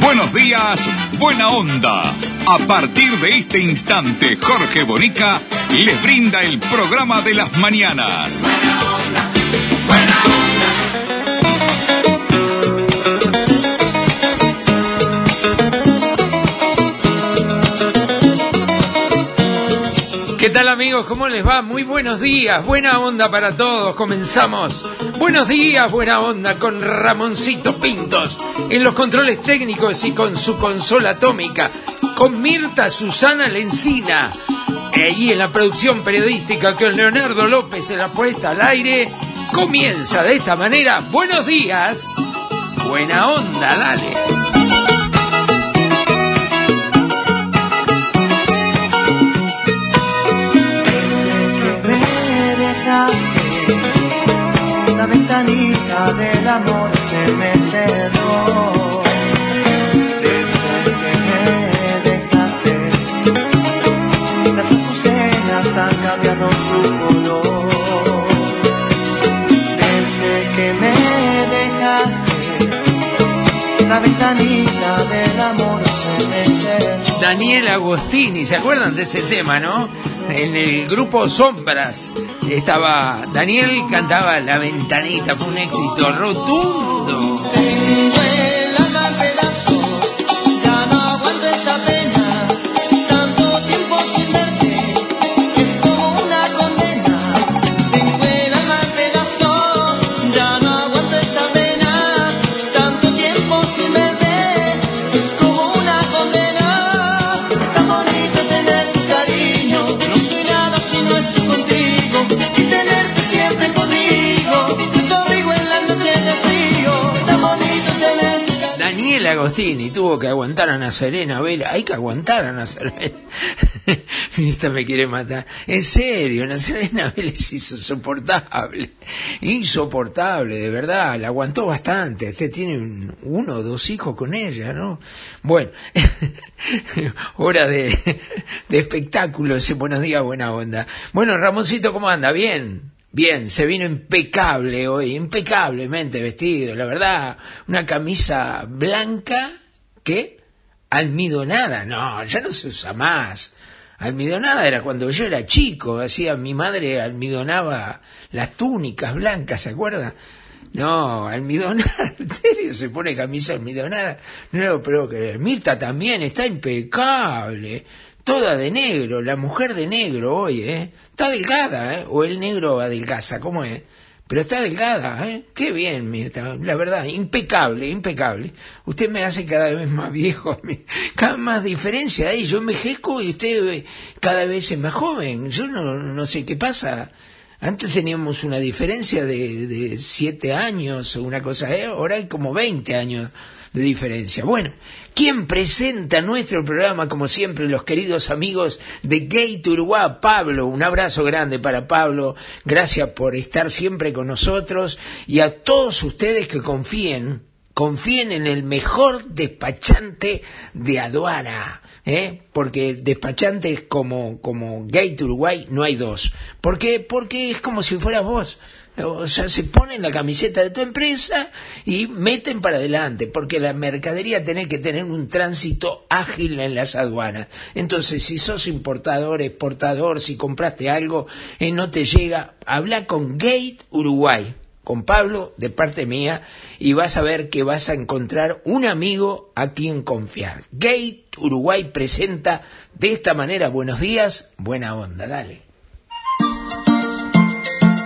Buenos días, Buena Onda. A partir de este instante, Jorge Bonica les brinda el programa de las mañanas. Buena onda, ¿Qué tal amigos? ¿Cómo les va? Muy buenos días, buena onda para todos. Comenzamos. Buenos días, buena onda con Ramoncito Pintos en los controles técnicos y con su consola atómica, con Mirta Susana Lencina. Y en la producción periodística con Leonardo López en la puesta al aire, comienza de esta manera. Buenos días, buena onda, dale. Daniel Agostini, ¿se acuerdan de ese tema, no? En el grupo Sombras estaba Daniel cantaba La Ventanita, fue un éxito rotundo. Agostini tuvo que aguantar a Ana Serena Vela. Hay que aguantar a Ana Serena. Esta me quiere matar. En serio, Ana Serena Vela es insoportable. Insoportable, de verdad. La aguantó bastante. Usted tiene un- uno o dos hijos con ella, ¿no? Bueno, hora de, de espectáculo. Ese buenos días, buena onda. Bueno, Ramoncito, ¿cómo anda? Bien. Bien, se vino impecable hoy, impecablemente vestido, la verdad, una camisa blanca que almidonada, no, ya no se usa más. Almidonada era cuando yo era chico, hacía mi madre almidonaba las túnicas blancas, ¿se acuerda? No, almidonada, ¿en serio se pone camisa almidonada? No lo puedo creer. Mirta también está impecable, toda de negro, la mujer de negro hoy, ¿eh? Está delgada, ¿eh? O el negro adelgaza, ¿cómo es? Pero está delgada, ¿eh? Qué bien, Mirta. La verdad, impecable, impecable. Usted me hace cada vez más viejo a mí. Cada más diferencia ahí. Yo envejezco y usted cada vez es más joven. Yo no, no sé qué pasa. Antes teníamos una diferencia de, de siete años o una cosa, ¿eh? ahora hay como 20 años de diferencia. Bueno, ¿quién presenta nuestro programa? Como siempre, los queridos amigos de Gate Uruguay. Pablo, un abrazo grande para Pablo. Gracias por estar siempre con nosotros y a todos ustedes que confíen, confíen en el mejor despachante de aduana. ¿eh? Porque despachantes como, como Gate Uruguay no hay dos. ¿Por qué? Porque es como si fueras vos. O sea, se ponen la camiseta de tu empresa y meten para adelante, porque la mercadería tiene que tener un tránsito ágil en las aduanas. Entonces, si sos importador, exportador, si compraste algo y no te llega, habla con Gate Uruguay, con Pablo, de parte mía, y vas a ver que vas a encontrar un amigo a quien confiar. Gate Uruguay presenta de esta manera, buenos días, buena onda, dale.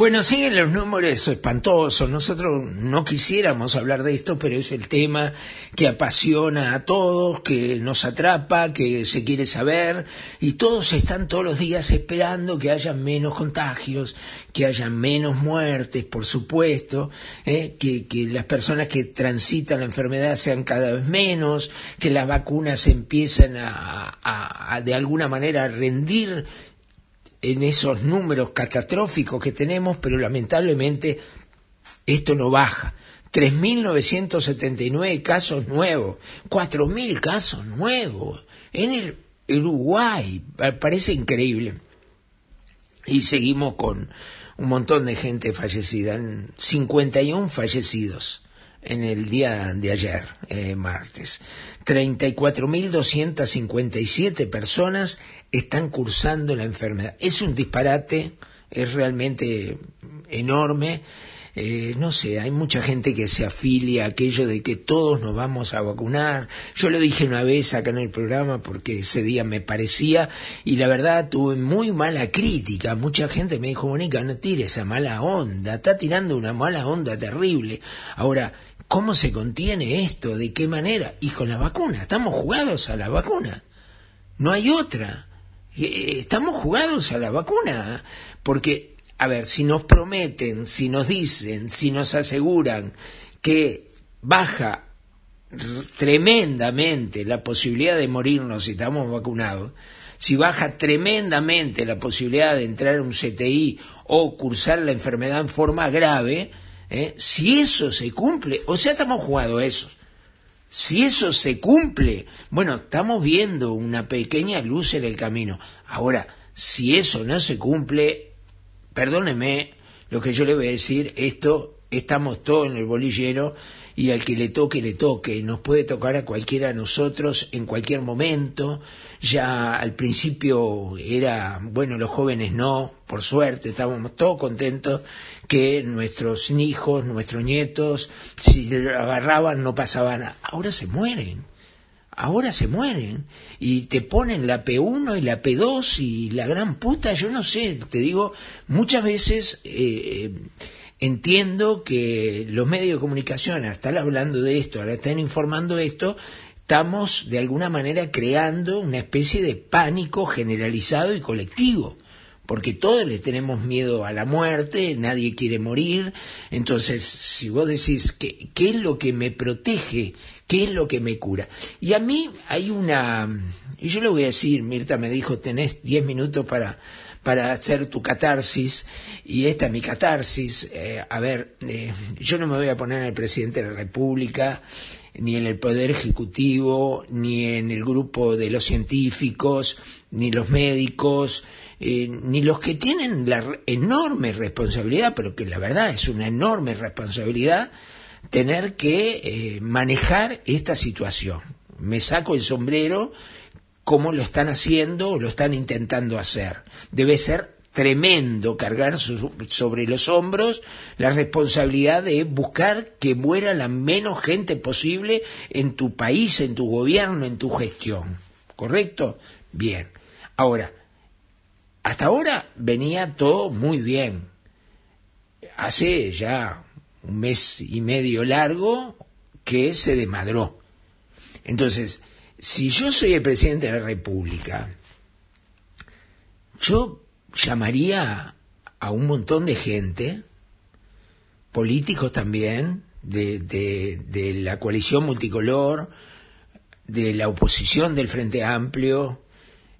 Bueno, siguen los números espantosos. Nosotros no quisiéramos hablar de esto, pero es el tema que apasiona a todos, que nos atrapa, que se quiere saber, y todos están todos los días esperando que haya menos contagios, que haya menos muertes, por supuesto, ¿eh? que, que las personas que transitan la enfermedad sean cada vez menos, que las vacunas empiecen a, a- de alguna manera a rendir en esos números catastróficos que tenemos, pero lamentablemente esto no baja. 3.979 casos nuevos, 4.000 casos nuevos en el Uruguay, Pa- parece increíble. Y seguimos con un montón de gente fallecida, en 51 fallecidos en el día de ayer, eh, martes. 34.257 personas están cursando la enfermedad. Es un disparate, es realmente enorme. Eh, no sé, hay mucha gente que se afilia a aquello de que todos nos vamos a vacunar. Yo lo dije una vez acá en el programa porque ese día me parecía y la verdad tuve muy mala crítica. Mucha gente me dijo, Mónica, no tire esa mala onda, está tirando una mala onda terrible. Ahora, ¿cómo se contiene esto? ¿De qué manera? Y con la vacuna, estamos jugados a la vacuna. No hay otra. Eh, Estamos jugados a la vacuna. Porque, a ver, si nos prometen, si nos dicen, si nos aseguran que baja tremendamente la posibilidad de morirnos si estamos vacunados, si baja tremendamente la posibilidad de entrar a un CTI o cursar la enfermedad en forma grave, ¿eh? si eso se cumple, o sea, estamos jugando eso. Si eso se cumple, bueno, estamos viendo una pequeña luz en el camino. Ahora, si eso no se cumple, perdóneme lo que yo le voy a decir, esto estamos todos en el bolillero y al que le toque, le toque. Nos puede tocar a cualquiera de nosotros en cualquier momento. Ya al principio era, bueno, los jóvenes no, por suerte, estábamos todos contentos que nuestros hijos, nuestros nietos, si lo agarraban no pasaban. Ahora se mueren ahora se mueren y te ponen la P1 y la P2 y la gran puta, yo no sé, te digo, muchas veces eh, entiendo que los medios de comunicación, al estar hablando de esto, al estar informando esto, estamos de alguna manera creando una especie de pánico generalizado y colectivo porque todos le tenemos miedo a la muerte, nadie quiere morir, entonces si vos decís ¿qué, qué es lo que me protege, qué es lo que me cura. Y a mí hay una, y yo le voy a decir, Mirta me dijo, tenés 10 minutos para, para hacer tu catarsis, y esta es mi catarsis, eh, a ver, eh, yo no me voy a poner en el presidente de la República, ni en el Poder Ejecutivo, ni en el grupo de los científicos, ni los médicos, eh, ni los que tienen la enorme responsabilidad, pero que la verdad es una enorme responsabilidad, tener que eh, manejar esta situación. Me saco el sombrero como lo están haciendo o lo están intentando hacer. Debe ser tremendo cargar su- sobre los hombros la responsabilidad de buscar que muera la menos gente posible en tu país, en tu gobierno, en tu gestión. ¿Correcto? Bien. Ahora, hasta ahora venía todo muy bien. Hace ya un mes y medio largo que se desmadró. Entonces, si yo soy el presidente de la República, yo llamaría a un montón de gente, políticos también, de, de la coalición multicolor, de la oposición del Frente Amplio,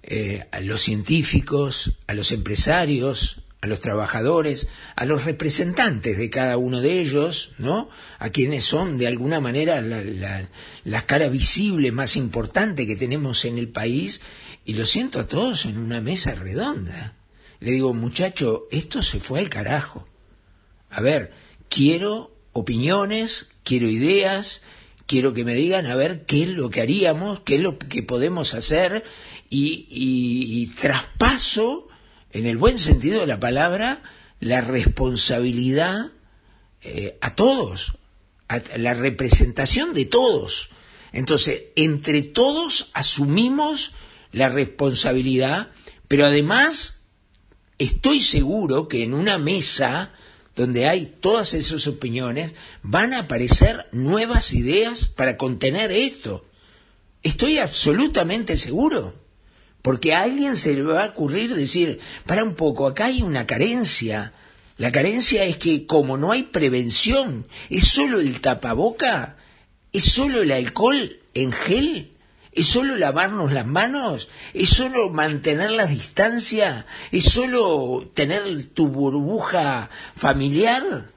eh, a los científicos, a los empresarios, a los trabajadores, a los representantes de cada uno de ellos, ¿no? A quienes son de alguna manera la, la, la cara visible más importante que tenemos en el país, y lo siento a todos en una mesa redonda. Le digo, muchacho, esto se fue al carajo. A ver, quiero opiniones, quiero ideas, quiero que me digan a ver qué es lo que haríamos, qué es lo que podemos hacer y, traspaso, en el buen sentido de la palabra, la responsabilidad eh, a todos, a la representación de todos. Entonces, entre todos asumimos la responsabilidad, pero además estoy seguro que en una mesa donde hay todas esas opiniones, van a aparecer nuevas ideas para contener esto. Estoy absolutamente seguro. Porque a alguien se le va a ocurrir decir, para un poco, acá hay una carencia. La carencia es que como no hay prevención, es solo el tapaboca, es solo el alcohol en gel, es solo lavarnos las manos, es solo mantener la distancia, es solo tener tu burbuja familiar.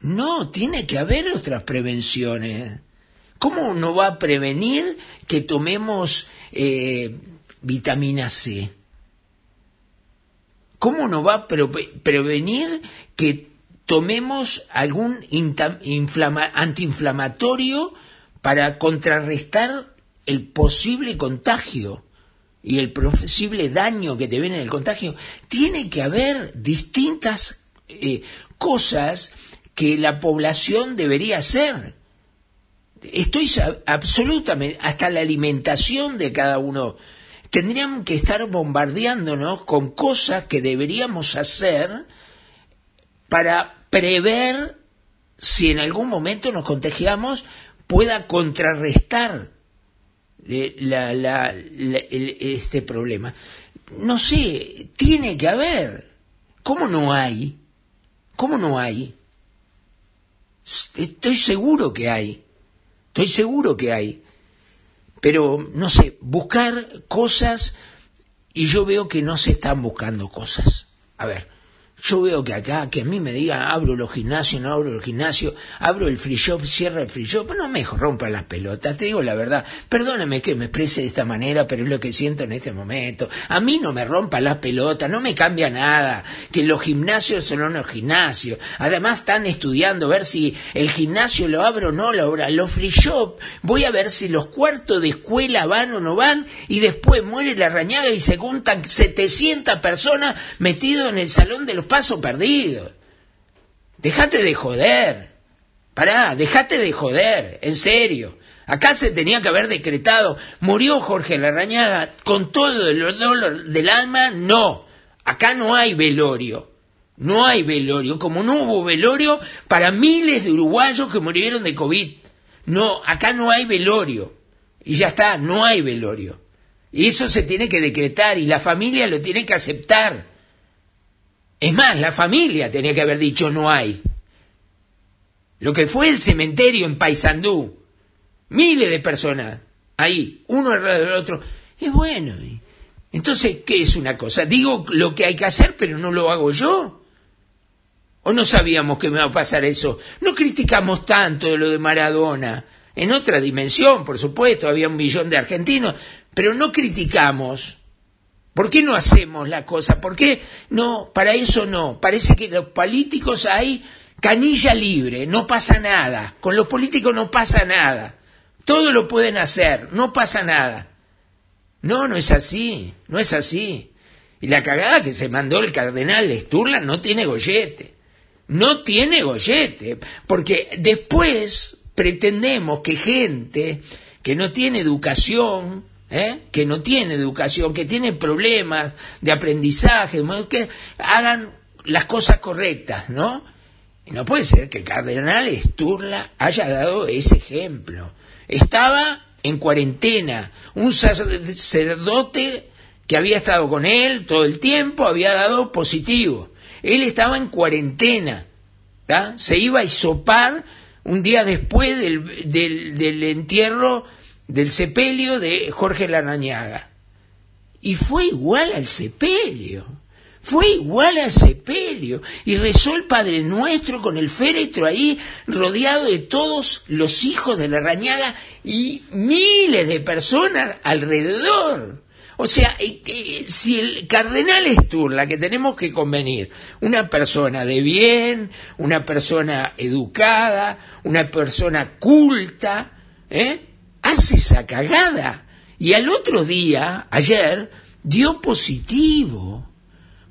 No, tiene que haber otras prevenciones. ¿Cómo no va a prevenir que tomemos eh, vitamina C? ¿Cómo no va a pre- prevenir que tomemos algún antiinflamatorio para contrarrestar el posible contagio y el posible daño que te viene en el contagio? Tiene que haber distintas eh, cosas que la población debería hacer. Estoy absolutamente, hasta la alimentación de cada uno. Tendrían que estar bombardeándonos con cosas que deberíamos hacer para prever si en algún momento nos contagiamos, pueda contrarrestar eh, este problema. No sé, tiene que haber. ¿Cómo no hay? ¿Cómo no hay? Estoy seguro que hay. Estoy seguro que hay. Pero, no sé, buscar cosas y yo veo que no se están buscando cosas. A ver, yo veo que acá, que a mí me digan, abro los gimnasios, no abro los gimnasios, abro el free shop, cierra el free shop, no me rompan las pelotas, te digo la verdad. Perdóname que me exprese de esta manera, pero es lo que siento en este momento. A mí no me rompan las pelotas, no me cambia nada, que los gimnasios son los gimnasios. Además están estudiando ver si el gimnasio lo abro o no lo abro. Los free shop, voy a ver si los cuartos de escuela van o no van, y después muere la rañaga y se juntan 700 personas metidos en el salón de los pasos perdidos. Dejate de joder. Pará, dejate de joder, en serio. Acá se tenía que haber decretado, murió Jorge Larrañaga con todo el dolor del alma, no. Acá no hay velorio. No hay velorio, como no hubo velorio para miles de uruguayos que murieron de COVID. No, acá no hay velorio. Y ya está, no hay velorio. Y eso se tiene que decretar y la familia lo tiene que aceptar. Es más, la familia tenía que haber dicho no hay. Lo que fue el cementerio en Paysandú, miles de personas ahí, uno alrededor del otro, es bueno. ¿y? Entonces, ¿qué es una cosa? Digo lo que hay que hacer, pero no lo hago yo. ¿O no sabíamos que me va a pasar eso? No criticamos tanto de lo de Maradona. En otra dimensión, por supuesto, había un millón de argentinos, pero no criticamos. ¿Por qué no hacemos la cosa? ¿Por qué no? Para eso no. Parece que los políticos hay canilla libre, no pasa nada. Con los políticos no pasa nada. Todo lo pueden hacer, no pasa nada. No, no es así, no es así. Y la cagada que se mandó el cardenal de Sturla no tiene gollete. No tiene gollete. Porque después pretendemos que gente que no tiene educación, ¿eh? que no tiene educación, que tiene problemas de aprendizaje, que hagan las cosas correctas, ¿no? No puede ser que el cardenal Sturla haya dado ese ejemplo. Estaba en cuarentena, un sacerdote que había estado con él todo el tiempo había dado positivo. Él estaba en cuarentena, se iba a hisopar un día después del, del entierro del sepelio de Jorge Larrañaga. Y fue igual al sepelio. Fue igual al sepelio. Y rezó el Padre Nuestro con el féretro ahí, rodeado de todos los hijos de la rañaga y miles de personas alrededor. O sea, eh, eh, si el cardenal Sturla, que tenemos que convenir, una persona de bien, una persona educada, una persona culta, ¿eh? Hace esa cagada. Y al otro día, ayer, dio positivo.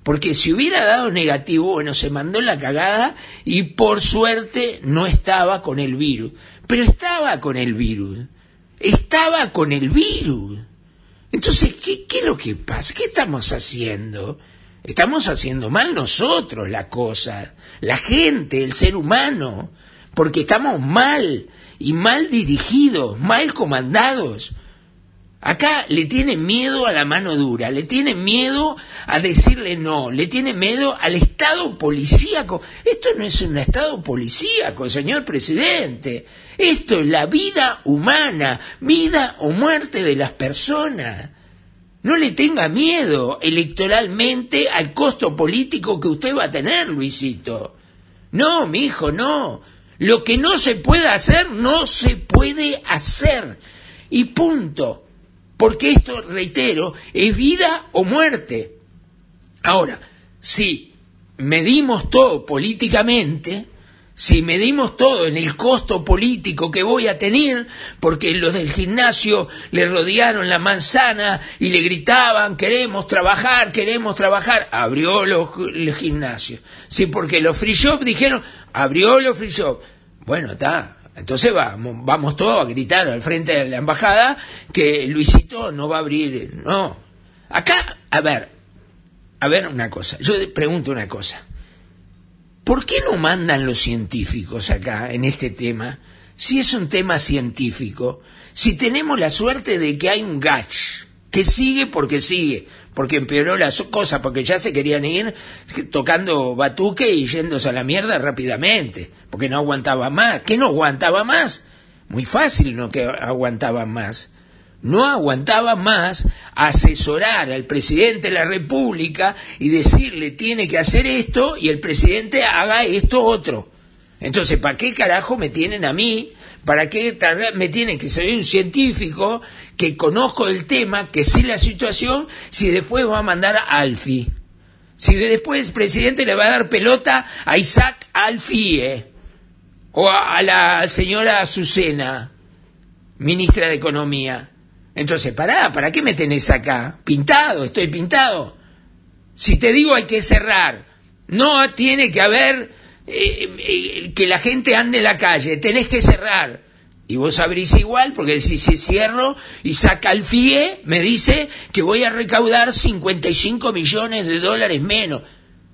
Porque si hubiera dado negativo, bueno, se mandó la cagada y por suerte no estaba con el virus. Pero estaba con el virus. Estaba con el virus. Entonces, ¿qué, qué es lo que pasa? ¿Qué estamos haciendo? Estamos haciendo mal nosotros la cosa, la gente, el ser humano, porque estamos mal y mal dirigidos, mal comandados. Acá le tienen miedo a la mano dura, le tienen miedo a decirle no, le tienen miedo al Estado policíaco. Esto no es un Estado policíaco, señor presidente. Esto es la vida humana, vida o muerte de las personas. No le tenga miedo electoralmente al costo político que usted va a tener, Luisito. No, mi hijo, no. Lo que no se puede hacer, no se puede hacer. Y punto. Porque esto, reitero, es vida o muerte. Ahora, si medimos todo políticamente, si medimos todo en el costo político que voy a tener, porque los del gimnasio le rodearon la manzana y le gritaban, queremos trabajar, queremos trabajar, abrió los, el gimnasio. Sí, porque los free shop dijeron, abrió los free shop. Bueno, está, entonces vamos, vamos todos a gritar al frente de la embajada que Luisito no va a abrir. No. Acá, a ver, a ver una cosa. Yo pregunto una cosa. ¿Por qué no mandan los científicos acá en este tema? Si es un tema científico, si tenemos la suerte de que hay un gach que sigue porque sigue, porque empeoró las cosas, porque ya se querían ir tocando batuque y yéndose a la mierda rápidamente, porque no aguantaba más. ¿Qué no aguantaba más? Muy fácil no que aguantaba más. No aguantaba más asesorar al presidente de la República y decirle tiene que hacer esto y el presidente haga esto otro. Entonces, ¿para qué carajo me tienen a mí? ¿Para qué me tienen que ser un científico que conozco el tema, que sé la situación, si después va a mandar a Alfi? Si después el presidente le va a dar pelota a Isaac Alfie o a, a la señora Azucena, ministra de Economía. Entonces, pará, ¿para qué me tenés acá? Pintado, estoy pintado. Si te digo hay que cerrar, no tiene que haber eh, eh, que la gente ande en la calle, tenés que cerrar. Y vos abrís igual, porque si, si cierro y saca el FIE, me dice que voy a recaudar 55 millones de dólares menos.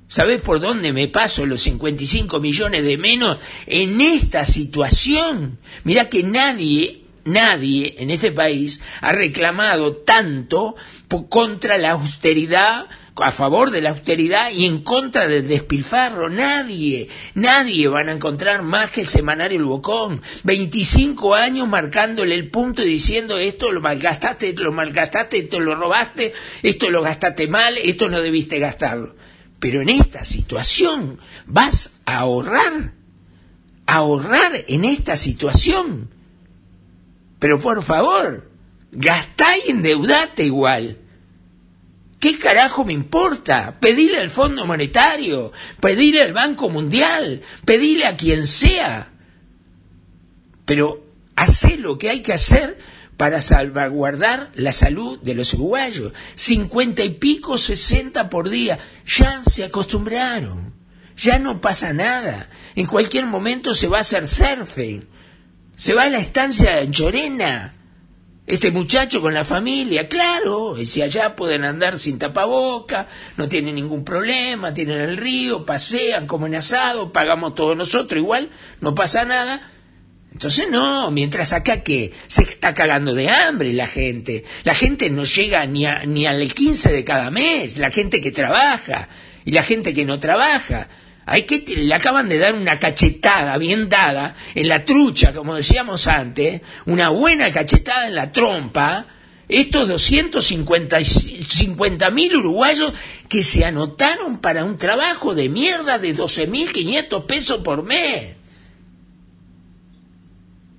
¿Sabés por dónde me paso los 55 millones de menos en esta situación? Mirá que nadie, nadie en este país ha reclamado tanto contra la austeridad a favor de la austeridad y en contra del despilfarro. Nadie, nadie van a encontrar más que el semanario El Bocón. 25 años marcándole el punto y diciendo esto lo malgastaste, esto lo malgastaste, esto lo robaste, esto lo gastaste mal, esto no debiste gastarlo. Pero en esta situación vas a ahorrar, a ahorrar en esta situación. Pero por favor, gastá y endeudate igual. ¿Qué carajo me importa? Pedile al Fondo Monetario, pedile al Banco Mundial, pedile a quien sea. Pero hace lo que hay que hacer para salvaguardar la salud de los uruguayos. Cincuenta y pico, sesenta por día. Ya se acostumbraron. Ya no pasa nada. En cualquier momento se va a hacer surfing. Se va a la estancia de Anchorena este muchacho con la familia, claro, y si allá pueden andar sin tapaboca, no tienen ningún problema, tienen el río, pasean, comen asado, pagamos todos nosotros, igual, no pasa nada. Entonces no, mientras acá que se está cagando de hambre la gente, la gente no llega ni, a, ni al 15 de cada mes, la gente que trabaja y la gente que no trabaja. Hay que le acaban de dar una cachetada bien dada en la trucha, como decíamos antes, una buena cachetada en la trompa. Estos 250 mil uruguayos que se anotaron para un trabajo de mierda de 12.500 pesos por mes.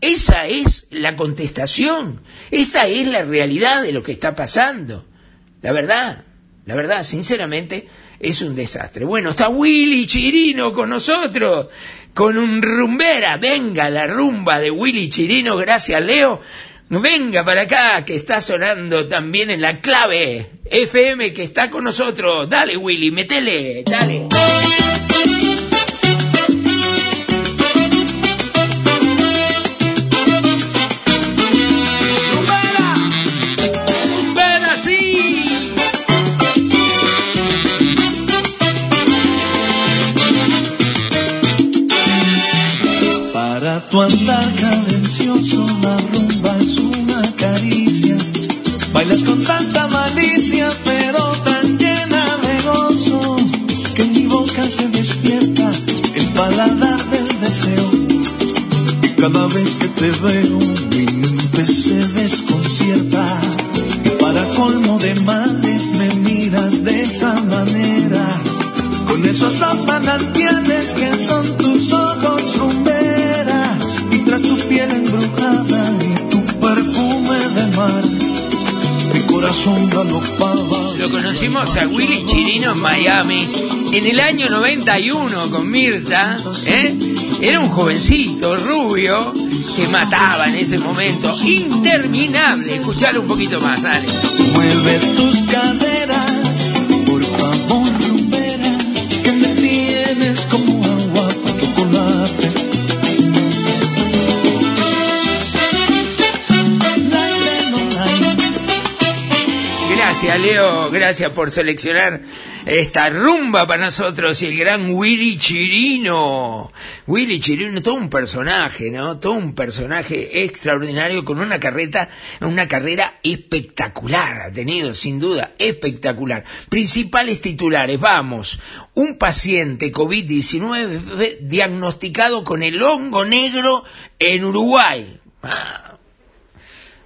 Esa es la contestación. Esta es la realidad de lo que está pasando. La verdad, la verdad, sinceramente, es un desastre. Bueno, está Willy Chirino con nosotros, con un rumbera. Venga la rumba de Willy Chirino, gracias Leo. Venga para acá, que está sonando también en la clave FM que está con nosotros. Dale Willy, metele, dale. Tu andar cadencioso la rumba es una caricia. Bailas con tanta malicia, pero tan llena de gozo, que en mi boca se despierta el paladar del deseo. Y cada vez que te veo, mi mente se desconcierta. Y para colmo de males me miras de esa manera. Con esos dos manantiales que son tus ojos tras tu piel embrujada y tu perfume de mar. Mi corazón galopaba. Lo conocimos a Willy Chirino en Miami en el año 91 con Mirta. ¿eh? Era un jovencito rubio que mataba en ese momento. Interminable. Escuchalo un poquito más, dale. Mueve tus caderas, Gracias, Leo. Gracias por seleccionar esta rumba para nosotros y el gran Willy Chirino. Willy Chirino, todo un personaje, ¿no? Todo un personaje extraordinario con una carreta, una carrera espectacular. Ha tenido, sin duda, espectacular. Principales titulares, vamos. Un paciente COVID-19 diagnosticado con el hongo negro en Uruguay. Ah,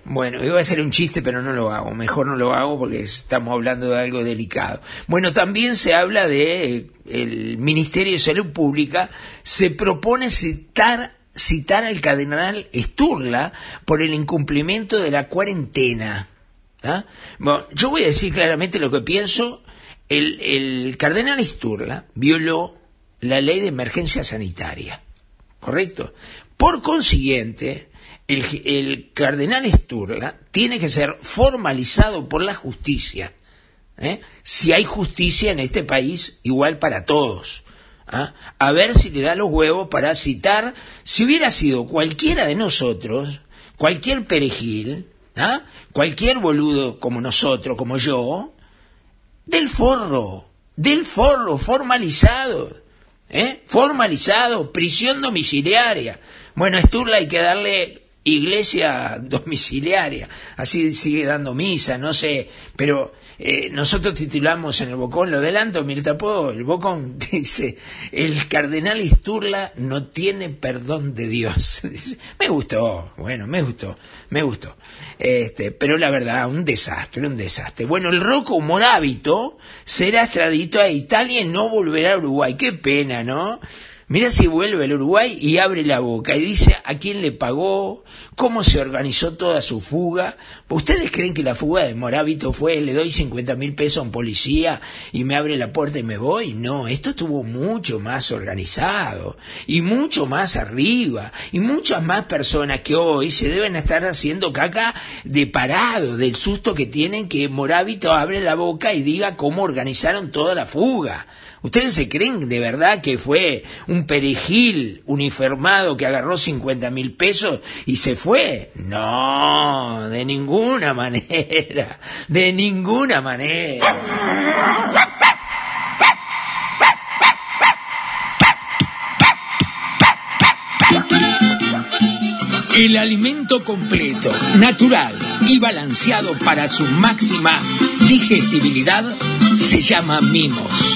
bueno, iba a ser un chiste, pero no lo hago. Mejor no lo hago porque estamos hablando de algo delicado. Bueno, también se habla de eh, el Ministerio de Salud Pública se propone citar citar al cardenal Sturla por el incumplimiento de la cuarentena. ¿ah? Bueno, yo voy a decir claramente lo que pienso. El, el cardenal Sturla violó la ley de emergencia sanitaria. ¿Correcto? Por consiguiente, el, el cardenal Sturla tiene que ser formalizado por la justicia. ¿eh? Si hay justicia en este país, igual para todos. ¿ah? A ver si le da los huevos para citar, si hubiera sido cualquiera de nosotros, cualquier perejil, ¿ah? cualquier boludo como nosotros, como yo, del forro, del forro formalizado, ¿eh? formalizado, prisión domiciliaria. Bueno, Sturla hay que darle iglesia domiciliaria, así sigue dando misa, no sé, pero eh, nosotros titulamos en el Bocón, lo adelanto, Mirta Puedo, el Bocón dice, el cardenal Isturla no tiene perdón de Dios. Dice, me gustó, bueno, me gustó, me gustó. Este, pero la verdad, un desastre, un desastre. Bueno, el Rocco Morábito será extradito a Italia y no volverá a Uruguay. Qué pena, ¿no? Mira si vuelve al Uruguay y abre la boca y dice a quién le pagó, cómo se organizó toda su fuga. ¿Ustedes creen que la fuga de Morábito fue le doy 50 mil pesos a un policía y me abre la puerta y me voy? No, esto estuvo mucho más organizado y mucho más arriba y muchas más personas que hoy se deben estar haciendo caca de parado del susto que tienen que Morábito abre la boca y diga cómo organizaron toda la fuga. ¿Ustedes se creen de verdad que fue un perejil uniformado que agarró 50 mil pesos y se fue? No, de ninguna manera, de ninguna manera. El alimento completo, natural y balanceado para su máxima digestibilidad se llama mimos.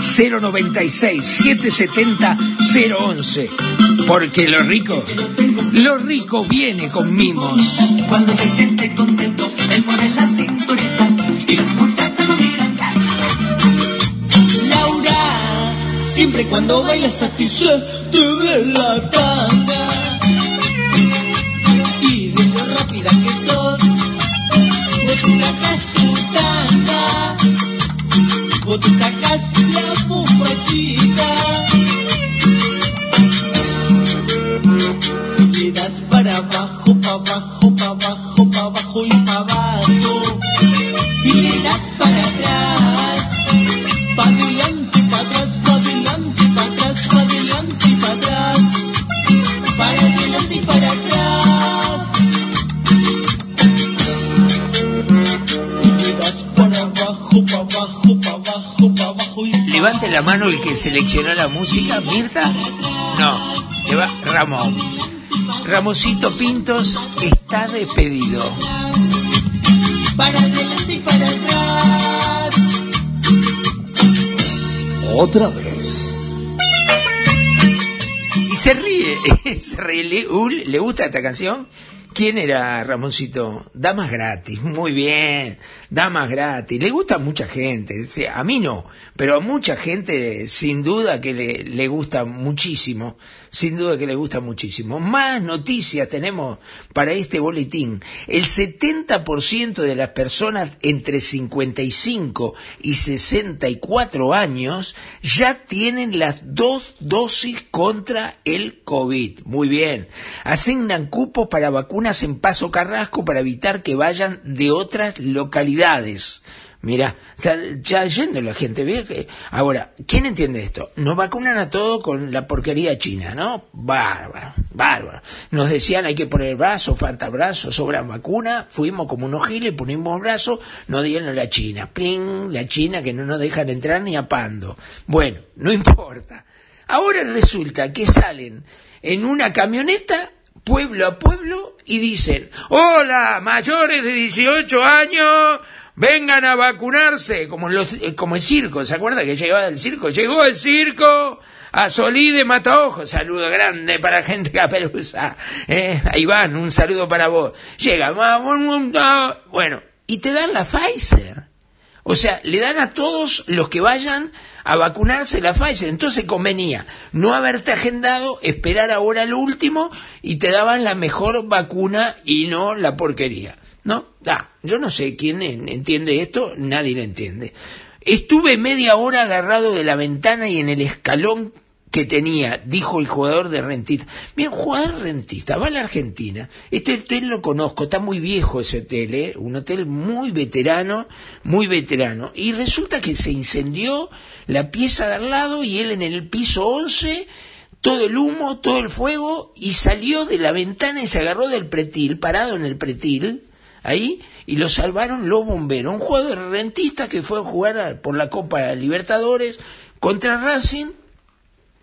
096 770 011. Porque lo rico, lo rico viene con mimos. Cuando se siente contento, él mueve la cinturita y las muchachas lo miran. Laura, siempre cuando bailas así se te ve la tanga. El que seleccionó la música, Mirta. No, le va Ramón. Ramosito Pintos está despedido. para adelante y para atrás. Otra vez. Y se ríe, se ríe. ¿Le, Ul, ¿le gusta esta canción? ¿Quién era Ramoncito? Damas gratis, muy bien, damas gratis. Le gusta a mucha gente, a mí no, pero a mucha gente sin duda que le, le gusta muchísimo, sin duda que le gusta muchísimo. Más noticias tenemos para este boletín. El 70% de las personas entre 55 y 64 años ya tienen las dos dosis contra el COVID. Muy bien. Asignan cupos para vacunas en Paso Carrasco para evitar que vayan de otras localidades. Mira, ya, ya yendo la gente, que... Ahora, ¿quién entiende esto? Nos vacunan a todo con la porquería china, ¿no? Bárbaro, bárbaro. Nos decían hay que poner brazo, falta brazo, sobran vacuna, fuimos como unos giles, ponimos brazo, nos dieron la China. Pling, la China que no nos dejan entrar ni a pando. Bueno, no importa. Ahora resulta que salen en una camioneta pueblo a pueblo y dicen, hola, mayores de 18 años, vengan a vacunarse, como, los, eh, como el circo, ¿se acuerda que llegaba del circo? Llegó el circo a Solí de Mataojos, saludo grande para gente caperuza, eh, ahí van, un saludo para vos. Llega, bueno, y te dan la Pfizer. O sea, le dan a todos los que vayan a vacunarse la Pfizer. Entonces convenía no haberte agendado, esperar ahora lo último y te daban la mejor vacuna y no la porquería. ¿No? Ah, yo no sé quién en- entiende esto, nadie lo entiende. Estuve media hora agarrado de la ventana y en el escalón que tenía, dijo el jugador de rentista. Bien, jugador rentista, va a la Argentina. Este hotel lo conozco, está muy viejo ese hotel, ¿eh? un hotel muy veterano, muy veterano. Y resulta que se incendió la pieza de al lado y él en el piso 11 todo el humo, todo el fuego, y salió de la ventana y se agarró del pretil, parado en el pretil, ahí, y lo salvaron los bomberos. Un jugador rentista que fue a jugar por la Copa Libertadores contra Racing,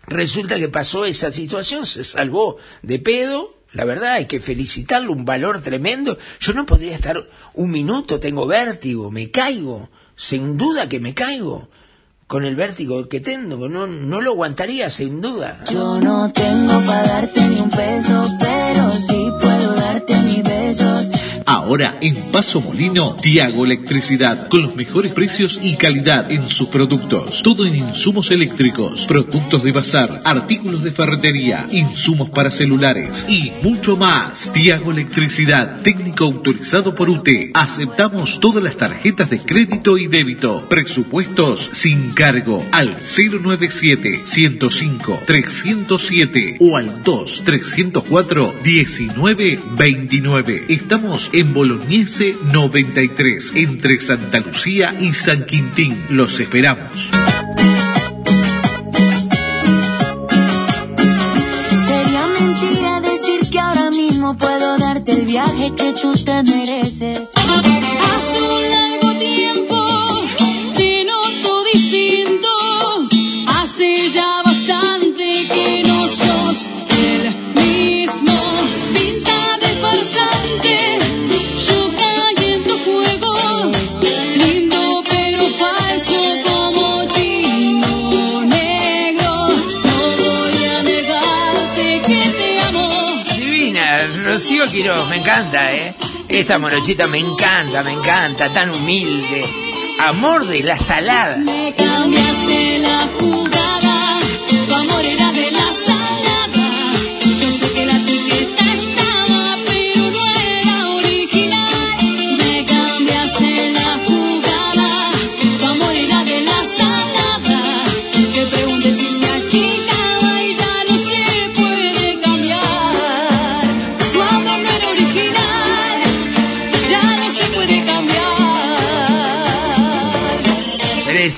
resulta que pasó esa situación, se salvó de pedo, la verdad hay que felicitarlo, un valor tremendo. Yo no podría estar un minuto, tengo vértigo, me caigo, sin duda que me caigo. Con el vértigo que tengo, no, no lo aguantaría sin duda. Yo no tengo para darte ni un peso, pero sí puedo darte mis besos. Ahora en Paso Molino, Tiago Electricidad, con los mejores precios y calidad en sus productos. Todo en insumos eléctricos, productos de bazar, artículos de ferretería, insumos para celulares y mucho más. Tiago Electricidad, técnico autorizado por UTE. Aceptamos todas las tarjetas de crédito y débito. Presupuestos sin cargo al 097 105 307 o al 2 304 1929. Estamos en Bolognese 93, entre Santa Lucía y San Quintín. Los esperamos. Sería mentira decir que ahora mismo puedo darte el viaje que tú te mereces. Quiroz, me encanta, ¿eh? Esta morochita me encanta, me encanta, tan humilde. Amor de la salada. Tu amor era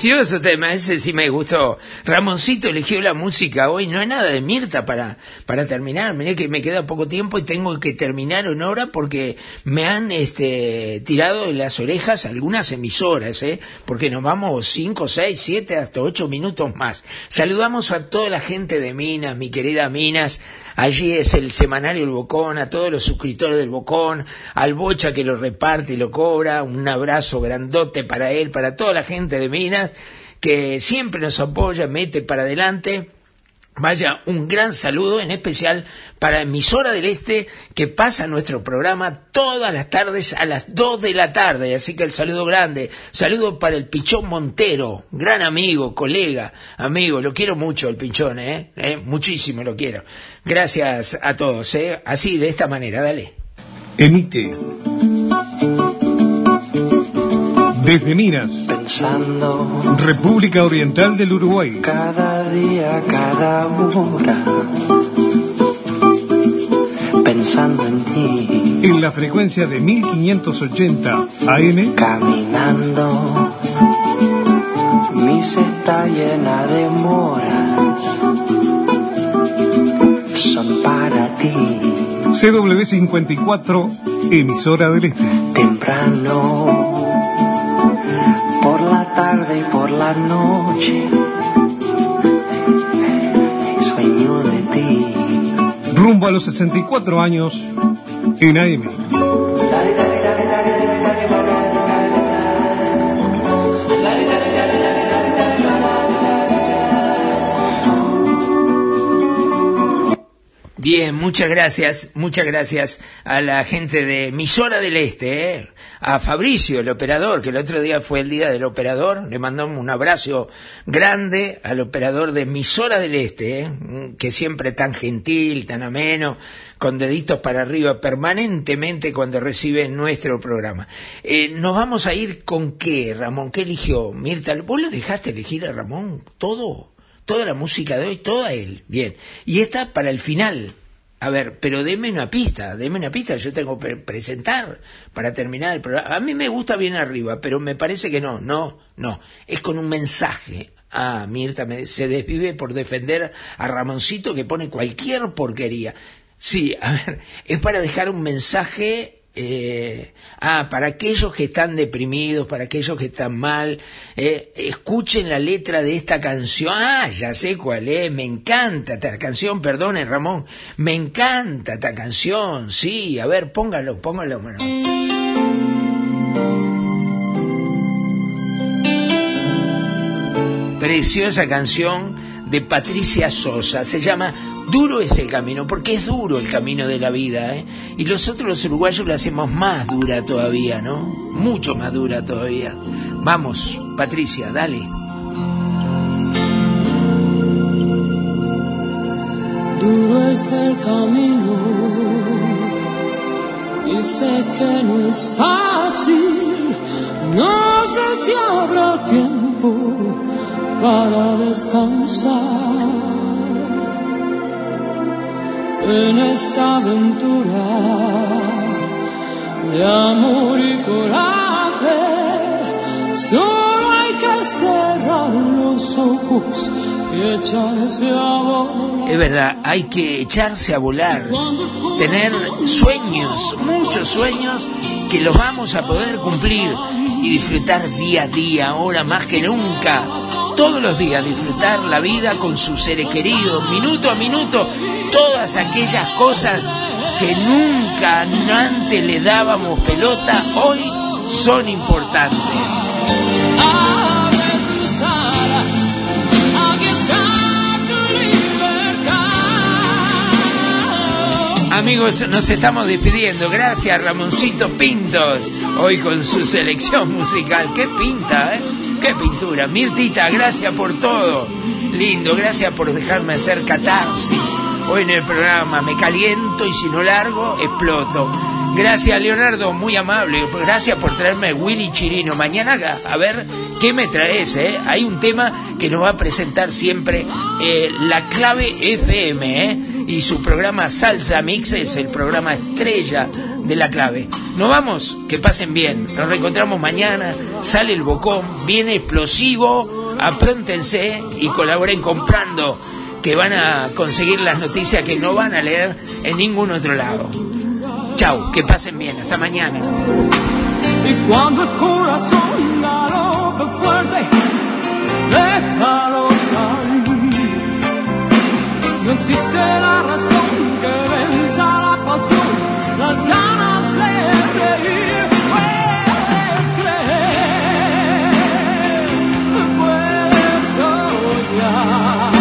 Precioso tema, ese sí me gustó. Ramoncito eligió la música hoy, no hay nada de Mirta para, para terminar. Miré que me queda poco tiempo y tengo que terminar en hora porque me han este, tirado en las orejas algunas emisoras, ¿eh? porque nos vamos 5, 6, 7, hasta 8 minutos más. Saludamos a toda la gente de Minas, mi querida Minas. Allí es el semanario El Bocón, a todos los suscriptores del Bocón, al Bocha que lo reparte y lo cobra, un abrazo grandote para él, para toda la gente de Minas, que siempre nos apoya, mete para adelante. Vaya, un gran saludo en especial para Emisora del Este que pasa nuestro programa todas las tardes a las 2 de la tarde. Así que el saludo grande. Saludo para el Pichón Montero, gran amigo, colega, amigo. Lo quiero mucho el Pichón, ¿eh? ¿Eh? Muchísimo lo quiero. Gracias a todos, ¿eh? Así, de esta manera, dale. Emite desde Minas, Pensando República Oriental del Uruguay, cada día, cada hora. Pensando en ti, en la frecuencia de 1580 AM, caminando. Mi cesta llena de moras. Son para ti. CW54, emisora del Este. temprano, por la tarde y por la noche. Sueño de ti. Rumbo a los 64 años en AM. Bien, muchas gracias, muchas gracias a la gente de Emisora del Este, ¿eh? A Fabricio, el operador, que el otro día fue el día del operador, le mandamos un abrazo grande al operador de Emisora del Este, ¿eh? que siempre tan gentil, tan ameno, con deditos para arriba permanentemente cuando recibe nuestro programa. Eh, nos vamos a ir con qué, Ramón, ¿qué eligió? Mirta, ¿vos lo dejaste elegir a Ramón? ¿Todo? toda la música de hoy, toda él. Bien. Y esta para el final. A ver, pero deme una pista, deme una pista, yo tengo que presentar para terminar el programa. A mí me gusta bien arriba, pero me parece que no, no, no. Es con un mensaje. Ah, Mirta me- se desvive por defender a Ramoncito que pone cualquier porquería. Sí, a ver, es para dejar un mensaje eh, ah, para aquellos que están deprimidos, para aquellos que están mal, eh, escuchen la letra de esta canción. Ah, ya sé cuál es, me encanta esta canción, perdone Ramón, me encanta esta canción, sí, a ver, póngalo, póngalo. bueno. Preciosa canción de Patricia Sosa, se llama Duro es el camino, porque es duro el camino de la vida, ¿eh? Y nosotros los uruguayos lo hacemos más dura todavía, ¿no? Mucho más dura todavía. Vamos, Patricia, dale. Duro es el camino y sé que no es fácil. No sé si habrá tiempo para descansar en esta aventura de amor y coraje. Solo hay que cerrar los ojos y echarse a volar. Es verdad, hay que echarse a volar, tener sueños, muchos sueños que los vamos a poder cumplir y disfrutar día a día, ahora más que nunca, todos los días disfrutar la vida con sus seres queridos, minuto a minuto, todas aquellas cosas que nunca antes le dábamos pelota, hoy son importantes. Amigos, nos estamos despidiendo. Gracias, Ramoncito Pintos, hoy con su selección musical. ¡Qué pinta, eh! ¡Qué pintura! Mirtita, gracias por todo. Lindo, gracias por dejarme hacer catarsis. Hoy en el programa me caliento y si no largo, exploto. Gracias, Leonardo, muy amable. Gracias por traerme Willy Chirino. Mañana a ver qué me traes, ¿eh? Hay un tema que nos va a presentar siempre eh, la clave FM, ¿eh? y su programa Salsa Mix es el programa estrella de la clave. Nos vamos, que pasen bien. Nos reencontramos mañana. Sale el bocón, viene explosivo. Apróntense y colaboren comprando, que van a conseguir las noticias que no van a leer en ningún otro lado. Chau, que pasen bien. Hasta mañana. Y cuando el corazón fuerte, déjalo salir. No existe la razón que venza la pasión, las ganas de reír. Puedes creer, puedes soñar.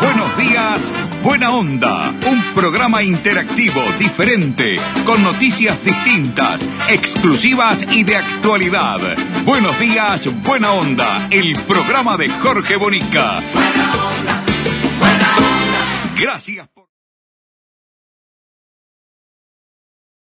Buenos días, buena onda. Un programa interactivo, diferente, con noticias distintas, exclusivas y de actualidad. Buenos días, buena onda. El programa de Jorge Bonica. Gracias.